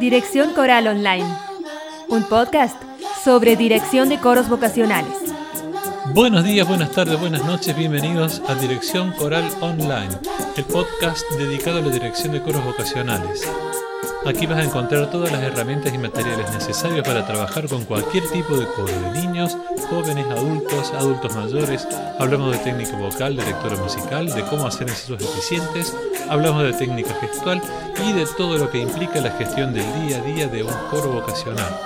Dirección Coral Online, un podcast sobre dirección de coros vocacionales. Buenos días, buenas tardes, buenas noches, bienvenidos a Dirección Coral Online, el podcast dedicado a la dirección de coros vocacionales. Aquí vas a encontrar todas las herramientas y materiales necesarios para trabajar con cualquier tipo de coro, de niños, jóvenes, adultos, adultos mayores. Hablamos de técnica vocal, de lectura musical, de cómo hacer ensayos eficientes, hablamos de técnica gestual y de todo lo que implica la gestión del día a día de un coro vocacional.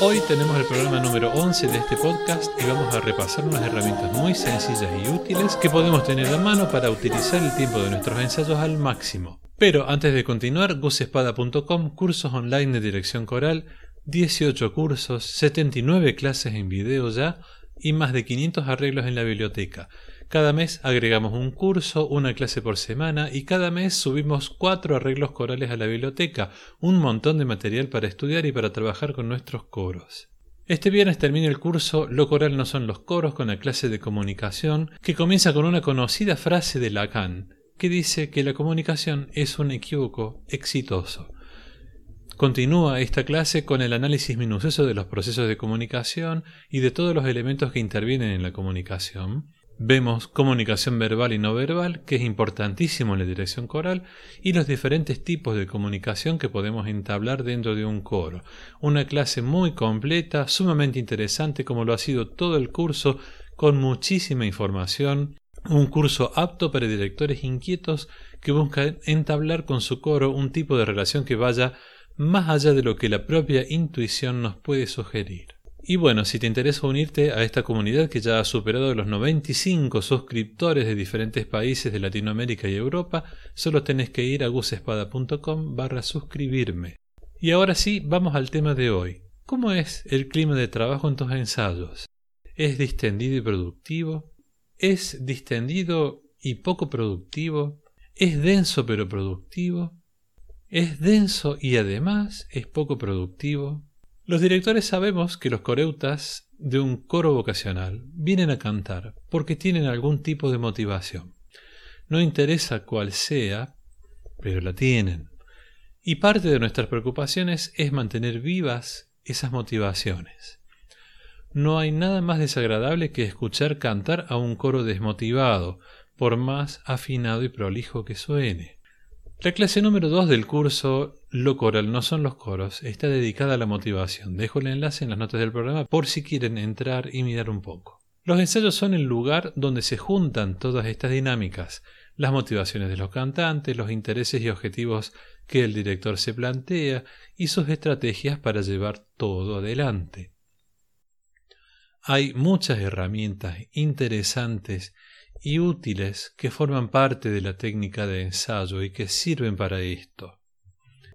Hoy tenemos el programa número 11 de este podcast y vamos a repasar unas herramientas muy sencillas y útiles que podemos tener a mano para utilizar el tiempo de nuestros ensayos al máximo. Pero antes de continuar, gusespada.com, cursos online de dirección coral, 18 cursos, 79 clases en video ya y más de 500 arreglos en la biblioteca. Cada mes agregamos un curso, una clase por semana y cada mes subimos cuatro arreglos corales a la biblioteca, un montón de material para estudiar y para trabajar con nuestros coros. Este viernes termina el curso Lo coral no son los coros con la clase de comunicación que comienza con una conocida frase de Lacan que dice que la comunicación es un equívoco exitoso. Continúa esta clase con el análisis minucioso de los procesos de comunicación y de todos los elementos que intervienen en la comunicación. Vemos comunicación verbal y no verbal, que es importantísimo en la dirección coral, y los diferentes tipos de comunicación que podemos entablar dentro de un coro. Una clase muy completa, sumamente interesante, como lo ha sido todo el curso, con muchísima información, un curso apto para directores inquietos que buscan entablar con su coro un tipo de relación que vaya más allá de lo que la propia intuición nos puede sugerir. Y bueno, si te interesa unirte a esta comunidad que ya ha superado los 95 suscriptores de diferentes países de Latinoamérica y Europa, solo tenés que ir a gusespada.com barra suscribirme. Y ahora sí, vamos al tema de hoy. ¿Cómo es el clima de trabajo en tus ensayos? ¿Es distendido y productivo? Es distendido y poco productivo, es denso pero productivo, es denso y además es poco productivo. Los directores sabemos que los coreutas de un coro vocacional vienen a cantar porque tienen algún tipo de motivación. No interesa cuál sea, pero la tienen. Y parte de nuestras preocupaciones es mantener vivas esas motivaciones. No hay nada más desagradable que escuchar cantar a un coro desmotivado, por más afinado y prolijo que suene. La clase número 2 del curso Lo coral no son los coros está dedicada a la motivación. Dejo el enlace en las notas del programa por si quieren entrar y mirar un poco. Los ensayos son el lugar donde se juntan todas estas dinámicas, las motivaciones de los cantantes, los intereses y objetivos que el director se plantea y sus estrategias para llevar todo adelante. Hay muchas herramientas interesantes y útiles que forman parte de la técnica de ensayo y que sirven para esto.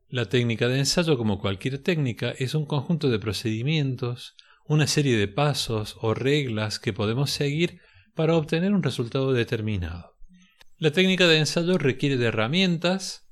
La técnica de ensayo, como cualquier técnica, es un conjunto de procedimientos, una serie de pasos o reglas que podemos seguir para obtener un resultado determinado. La técnica de ensayo requiere de herramientas,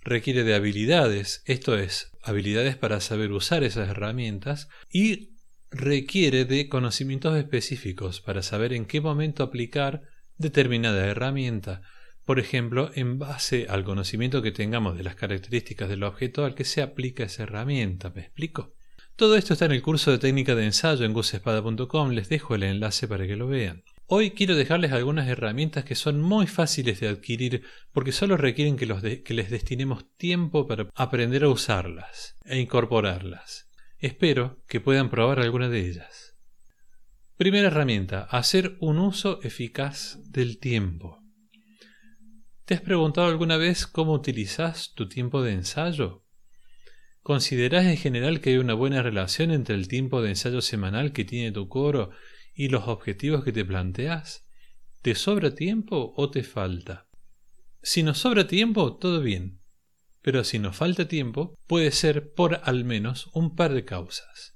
requiere de habilidades, esto es, habilidades para saber usar esas herramientas, y requiere de conocimientos específicos para saber en qué momento aplicar determinada herramienta, por ejemplo, en base al conocimiento que tengamos de las características del objeto al que se aplica esa herramienta. ¿Me explico? Todo esto está en el curso de técnica de ensayo en gusespada.com, les dejo el enlace para que lo vean. Hoy quiero dejarles algunas herramientas que son muy fáciles de adquirir porque solo requieren que, que les destinemos tiempo para aprender a usarlas e incorporarlas. Espero que puedan probar alguna de ellas. Primera herramienta, hacer un uso eficaz del tiempo. ¿Te has preguntado alguna vez cómo utilizas tu tiempo de ensayo? ¿Consideras en general que hay una buena relación entre el tiempo de ensayo semanal que tiene tu coro y los objetivos que te planteas? ¿Te sobra tiempo o te falta? Si nos sobra tiempo, todo bien. Pero si nos falta tiempo, puede ser por al menos un par de causas.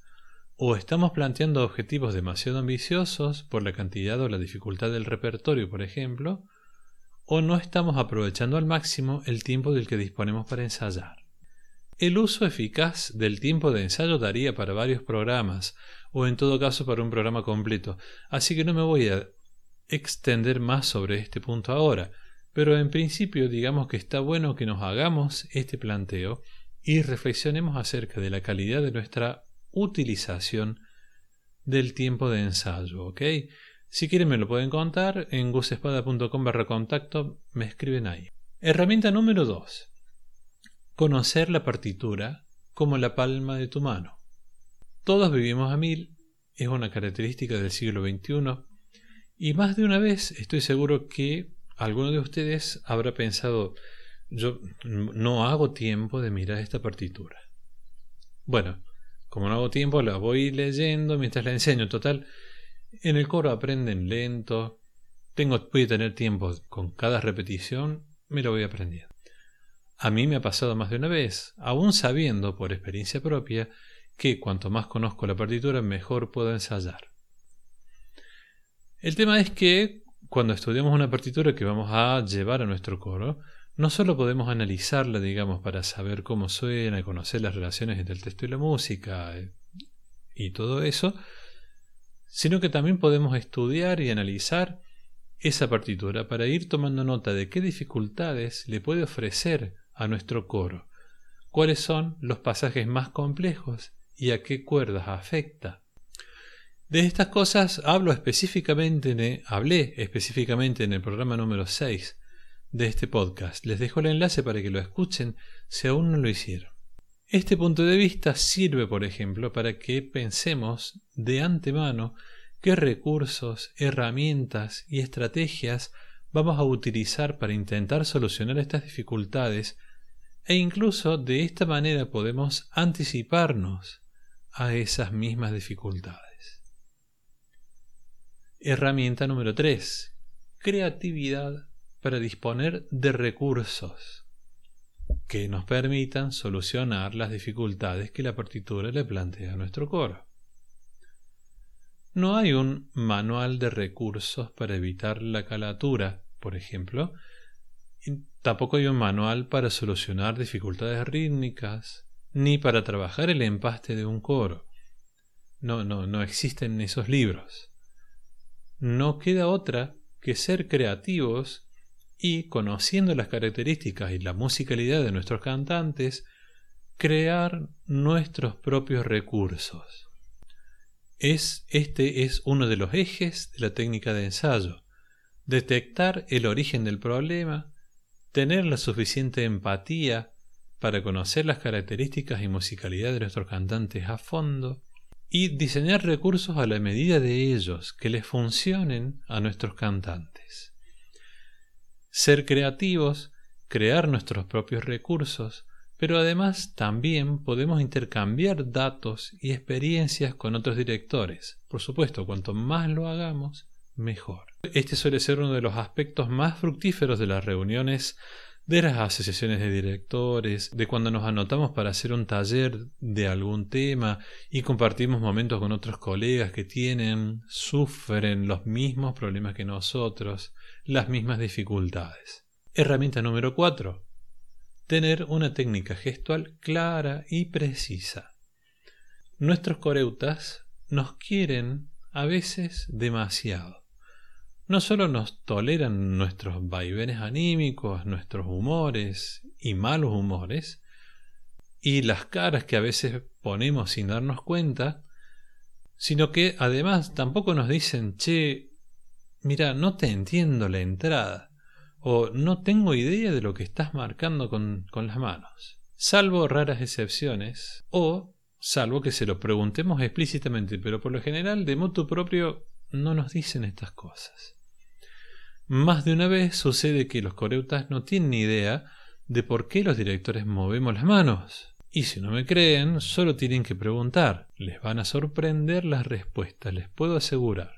O estamos planteando objetivos demasiado ambiciosos por la cantidad o la dificultad del repertorio, por ejemplo, o no estamos aprovechando al máximo el tiempo del que disponemos para ensayar. El uso eficaz del tiempo de ensayo daría para varios programas, o en todo caso para un programa completo, así que no me voy a extender más sobre este punto ahora, pero en principio digamos que está bueno que nos hagamos este planteo y reflexionemos acerca de la calidad de nuestra utilización del tiempo de ensayo, ¿ok? Si quieren me lo pueden contar en gusespada.com barra contacto, me escriben ahí. Herramienta número 2. Conocer la partitura como la palma de tu mano. Todos vivimos a mil, es una característica del siglo XXI, y más de una vez estoy seguro que alguno de ustedes habrá pensado, yo no hago tiempo de mirar esta partitura. Bueno, como no hago tiempo, la voy leyendo mientras la enseño. Total, en el coro aprenden lento. Tengo, voy tener tiempo con cada repetición, me lo voy aprendiendo. A mí me ha pasado más de una vez, aún sabiendo por experiencia propia que cuanto más conozco la partitura, mejor puedo ensayar. El tema es que cuando estudiamos una partitura que vamos a llevar a nuestro coro, no solo podemos analizarla, digamos, para saber cómo suena, y conocer las relaciones entre el texto y la música eh, y todo eso, sino que también podemos estudiar y analizar esa partitura para ir tomando nota de qué dificultades le puede ofrecer a nuestro coro, cuáles son los pasajes más complejos y a qué cuerdas afecta. De estas cosas hablo específicamente, hablé específicamente en el programa número 6 de este podcast. Les dejo el enlace para que lo escuchen si aún no lo hicieron. Este punto de vista sirve, por ejemplo, para que pensemos de antemano qué recursos, herramientas y estrategias vamos a utilizar para intentar solucionar estas dificultades e incluso de esta manera podemos anticiparnos a esas mismas dificultades. Herramienta número 3. Creatividad para disponer de recursos que nos permitan solucionar las dificultades que la partitura le plantea a nuestro coro. No hay un manual de recursos para evitar la calatura, por ejemplo, y tampoco hay un manual para solucionar dificultades rítmicas, ni para trabajar el empaste de un coro. No, no, no existen esos libros. No queda otra que ser creativos y, conociendo las características y la musicalidad de nuestros cantantes, crear nuestros propios recursos. Es, este es uno de los ejes de la técnica de ensayo. Detectar el origen del problema, tener la suficiente empatía para conocer las características y musicalidad de nuestros cantantes a fondo, y diseñar recursos a la medida de ellos que les funcionen a nuestros cantantes ser creativos, crear nuestros propios recursos, pero además también podemos intercambiar datos y experiencias con otros directores. Por supuesto, cuanto más lo hagamos, mejor. Este suele ser uno de los aspectos más fructíferos de las reuniones de las asociaciones de directores, de cuando nos anotamos para hacer un taller de algún tema y compartimos momentos con otros colegas que tienen, sufren los mismos problemas que nosotros, las mismas dificultades. Herramienta número 4. Tener una técnica gestual clara y precisa. Nuestros coreutas nos quieren a veces demasiado no solo nos toleran nuestros vaivenes anímicos, nuestros humores y malos humores, y las caras que a veces ponemos sin darnos cuenta, sino que además tampoco nos dicen, che, mira, no te entiendo la entrada, o no tengo idea de lo que estás marcando con, con las manos, salvo raras excepciones, o salvo que se lo preguntemos explícitamente, pero por lo general de motu propio no nos dicen estas cosas. Más de una vez sucede que los coreutas no tienen ni idea de por qué los directores movemos las manos. Y si no me creen, solo tienen que preguntar. Les van a sorprender las respuestas, les puedo asegurar.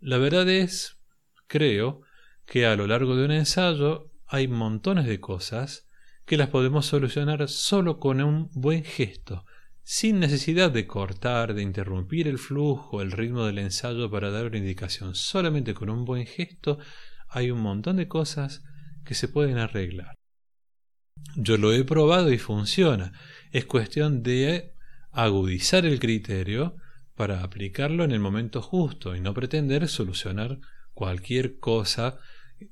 La verdad es, creo, que a lo largo de un ensayo hay montones de cosas que las podemos solucionar solo con un buen gesto, sin necesidad de cortar, de interrumpir el flujo, el ritmo del ensayo para dar una indicación. Solamente con un buen gesto hay un montón de cosas que se pueden arreglar. Yo lo he probado y funciona. Es cuestión de agudizar el criterio para aplicarlo en el momento justo y no pretender solucionar cualquier cosa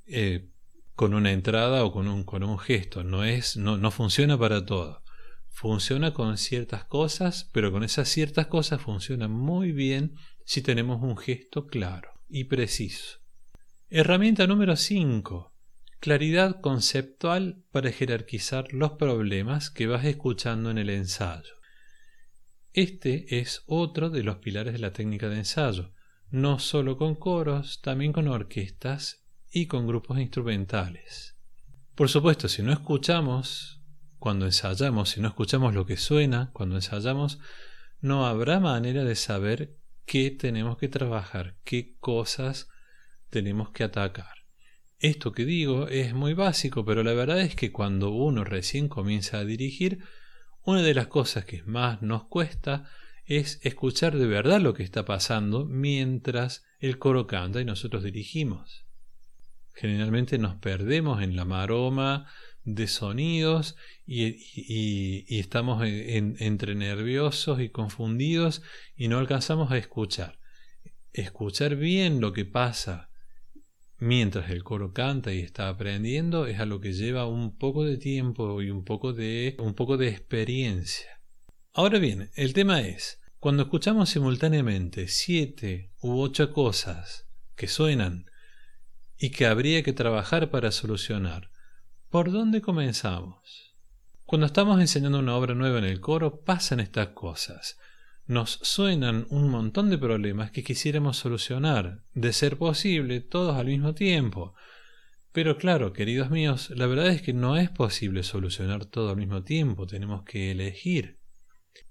eh, con una entrada o con un, con un gesto. No, es, no, no funciona para todo. Funciona con ciertas cosas, pero con esas ciertas cosas funciona muy bien si tenemos un gesto claro y preciso. Herramienta número 5. Claridad conceptual para jerarquizar los problemas que vas escuchando en el ensayo. Este es otro de los pilares de la técnica de ensayo, no solo con coros, también con orquestas y con grupos instrumentales. Por supuesto, si no escuchamos, cuando ensayamos, si no escuchamos lo que suena, cuando ensayamos, no habrá manera de saber qué tenemos que trabajar, qué cosas tenemos que atacar. Esto que digo es muy básico, pero la verdad es que cuando uno recién comienza a dirigir, una de las cosas que más nos cuesta es escuchar de verdad lo que está pasando mientras el coro canta y nosotros dirigimos. Generalmente nos perdemos en la maroma de sonidos y, estamos entre nerviosos y confundidos y no alcanzamos a escuchar. Escuchar bien lo que pasa mientras el coro canta y está aprendiendo es algo que lleva un poco de tiempo y un poco de, un poco de experiencia. Ahora bien, el tema es, cuando escuchamos simultáneamente siete u ocho cosas que suenan y que habría que trabajar para solucionar. ¿Por dónde comenzamos? Cuando estamos enseñando una obra nueva en el coro pasan estas cosas. Nos suenan un montón de problemas que quisiéramos solucionar, de ser posible, todos al mismo tiempo. Pero claro, queridos míos, la verdad es que no es posible solucionar todo al mismo tiempo, tenemos que elegir.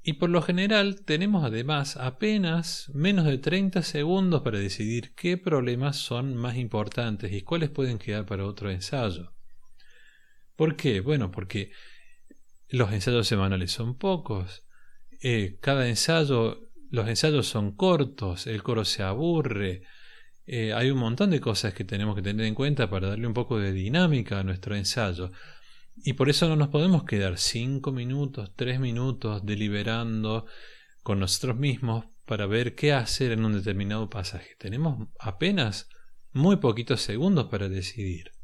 Y por lo general tenemos además apenas menos de 30 segundos para decidir qué problemas son más importantes y cuáles pueden quedar para otro ensayo. ¿Por qué? Bueno, porque los ensayos semanales son pocos, eh, cada ensayo, los ensayos son cortos, el coro se aburre, eh, hay un montón de cosas que tenemos que tener en cuenta para darle un poco de dinámica a nuestro ensayo. Y por eso no nos podemos quedar cinco minutos, tres minutos deliberando con nosotros mismos para ver qué hacer en un determinado pasaje. Tenemos apenas muy poquitos segundos para decidir.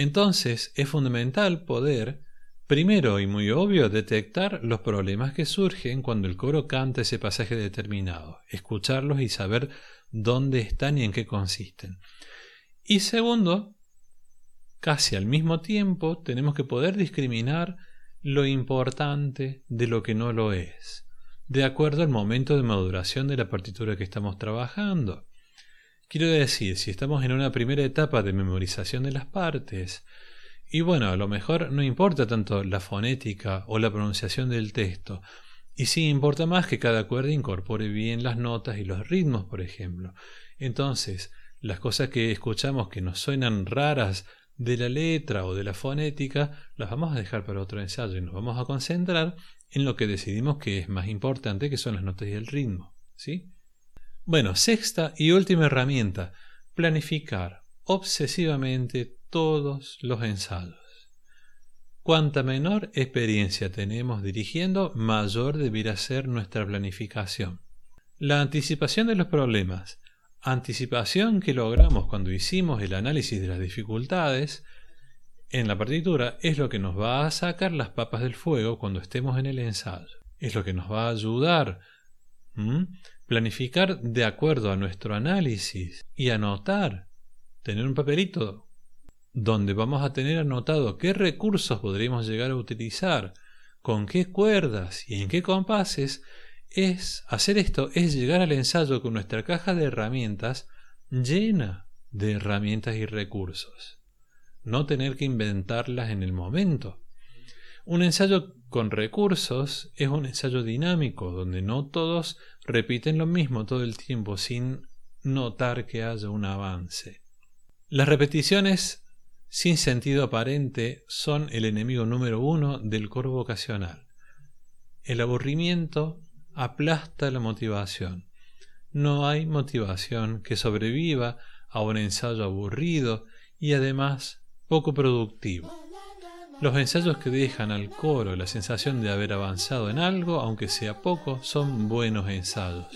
Entonces es fundamental poder, primero y muy obvio, detectar los problemas que surgen cuando el coro canta ese pasaje determinado, escucharlos y saber dónde están y en qué consisten. Y segundo, casi al mismo tiempo tenemos que poder discriminar lo importante de lo que no lo es, de acuerdo al momento de maduración de la partitura que estamos trabajando. Quiero decir, si estamos en una primera etapa de memorización de las partes, y bueno, a lo mejor no importa tanto la fonética o la pronunciación del texto, y sí importa más que cada cuerda incorpore bien las notas y los ritmos, por ejemplo. Entonces, las cosas que escuchamos que nos suenan raras de la letra o de la fonética las vamos a dejar para otro ensayo y nos vamos a concentrar en lo que decidimos que es más importante, que son las notas y el ritmo. ¿sí? Bueno, sexta y última herramienta, planificar obsesivamente todos los ensayos. Cuanta menor experiencia tenemos dirigiendo, mayor debiera ser nuestra planificación. La anticipación de los problemas anticipación que logramos cuando hicimos el análisis de las dificultades en la partitura es lo que nos va a sacar las papas del fuego cuando estemos en el ensayo. Es lo que nos va a ayudar planificar de acuerdo a nuestro análisis y anotar, tener un papelito donde vamos a tener anotado qué recursos podríamos llegar a utilizar, con qué cuerdas y en qué compases es hacer esto, es llegar al ensayo con nuestra caja de herramientas llena de herramientas y recursos. No tener que inventarlas en el momento. Un ensayo con recursos es un ensayo dinámico, donde no todos repiten lo mismo todo el tiempo sin notar que haya un avance. Las repeticiones sin sentido aparente son el enemigo número uno del coro vocacional. El aburrimiento aplasta la motivación. No hay motivación que sobreviva a un ensayo aburrido y además poco productivo. Los ensayos que dejan al coro la sensación de haber avanzado en algo, aunque sea poco, son buenos ensayos.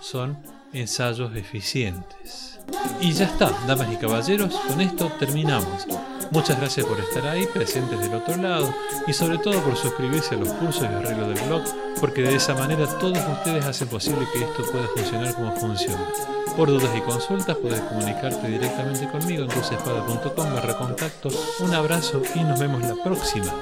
Son ensayos eficientes. Y ya está, damas y caballeros, con esto terminamos. Muchas gracias por estar ahí, presentes del otro lado, y sobre todo por suscribirse a los cursos y arreglos del blog, porque de esa manera todos ustedes hacen posible que esto pueda funcionar como funciona. Por dudas y consultas puedes comunicarte directamente conmigo en crucespada.com barra contacto. Un abrazo y nos vemos la próxima.